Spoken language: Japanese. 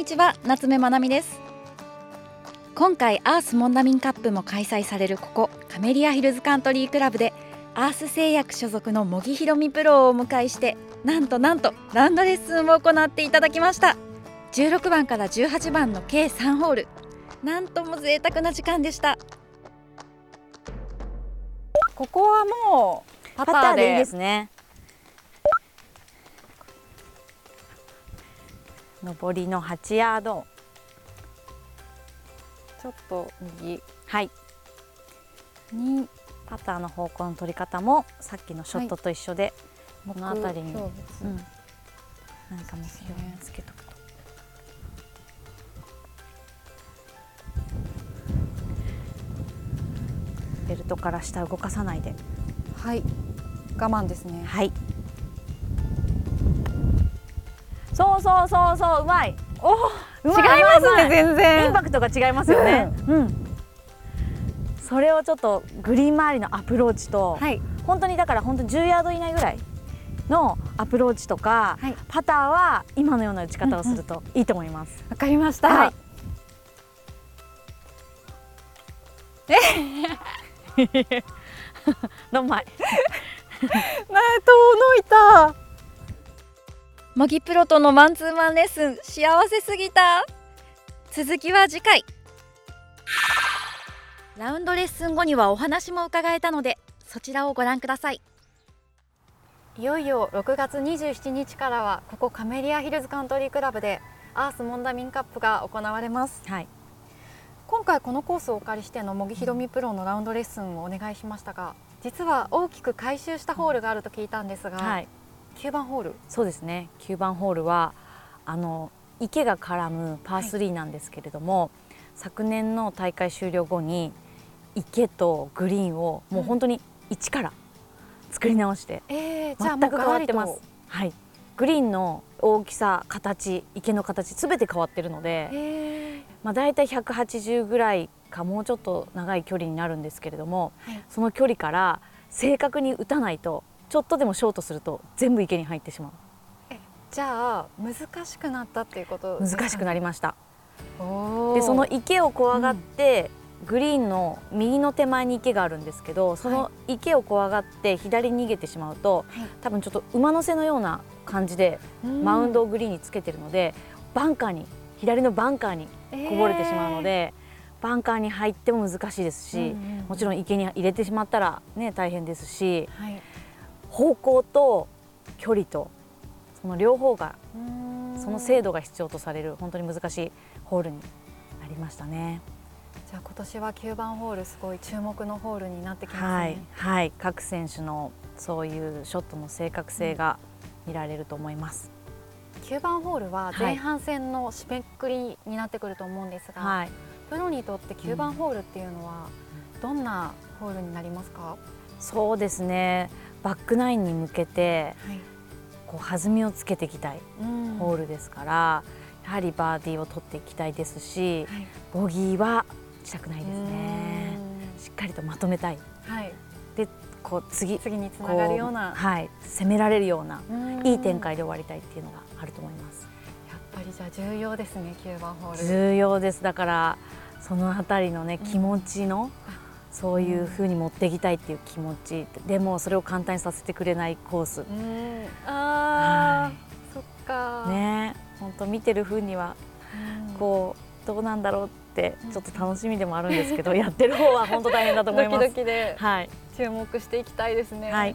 にちは夏目まなみです。今回アースモンダミンカップも開催されるここカメリアヒルズカントリークラブでアース製薬所属の茂木ひろみプロをお迎えしてなんとなんとラウンドレッスンを行っていただきました。16番から18番の計3ホール。なんとも贅沢な時間でした。ここはもうパターでいいですね上りの8ヤード。ちょっと右。はい。にパターの方向の取り方もさっきのショットと一緒で、この辺りに、そううん。何か目標につけとくと。ベルトから下動かさないで。はい。我慢ですね。はい。そうそうそうそううまい。おう違いますね全然インパクトが違いますよね。うん。それをちょっとグリーン周りのアプローチと、はい本当にだから本当に10ヤード以内ぐらいのアプローチとか、はいパターは今のような打ち方をするといいと思います。わかりました、はい どんまい。な遠のいた茂木プロとのマンツーマンレッスン幸せすぎた。続きは次回。ラウンドレッスン後にはお話も伺えたのでそちらをご覧ください。いよいよ6月27日からはここカメリアヒルズカントリークラブでアースモンダミンカップが行われます。はい。今回このコースをお借りしての茂木ひろみプロのラウンドレッスンをお願いしましたが実は大きく改修したホールがあると聞いたんですが、はい。9番ホールそうですね。9番ホールはあの池が絡むパー3なんですけれども、昨年の大会終了後に池とグリーンをもう本当に一から作り直してえー、じゃあもう全く変わってます。はい。グリーンの大きさ、形、池の形すべて変わってるので、えまあだいたい180ぐらいかもうちょっと長い距離になるんですけれども、ーはい、その距離から正確に打たないとちょっとでもショートすると全部池に入ってしまじゃあ難しくなったっていうことう難しくなりりました。でその池を怖がって、グリーンの右の手前に池があるんですけどその池を怖がって左に逃げてしまうとはい。多分ちょっと馬の背のような感じでマウンドをグリーンにつけてるので、バンカーに左のバンカーにこぼれてしまうので、バンカーに入っても難しいですし、もちろん池に入れてしまったらね大変ですし。はい、方向と距離とその両方がその精度度が必要とされる本当に難しいホールになりましたね。じゃあ今年は9番ホールすごい注目のホールになってきますね、はい、はい、各選手のそういうショットの正確性が見られると思います。9番ホールははい。前半戦の締めくくりになってくると思うんですが、はい、プロにとって9番ホールっていうのはどんなホールになりますか、そうですね。バックナインに向けてはい。こう弾みをつけていきたいうん。ホールですから、やはりバーディーを取っていきたいですし、はい。ボギーはしたくないですね。しっかりとまとめたい。うんはい、こう次次につながるような。こはい、攻められるようなうん。いい展開で終わりたいっていうのがあると思います。やっぱりじゃあ重要ですね9番ホール。重要です。だからそのあたりのねうん気持ちの、そういう風に持っていきたいっていう気持ち、でもそれを簡単にさせてくれないコース。うん。あー、はそっか。ね、本当見てる風にはうん。こうどうなんだろうってちょっと楽しみでもあるんですけど、やってる方は本当大変だと思います。ドキドキではい、注目していきたいですね。はい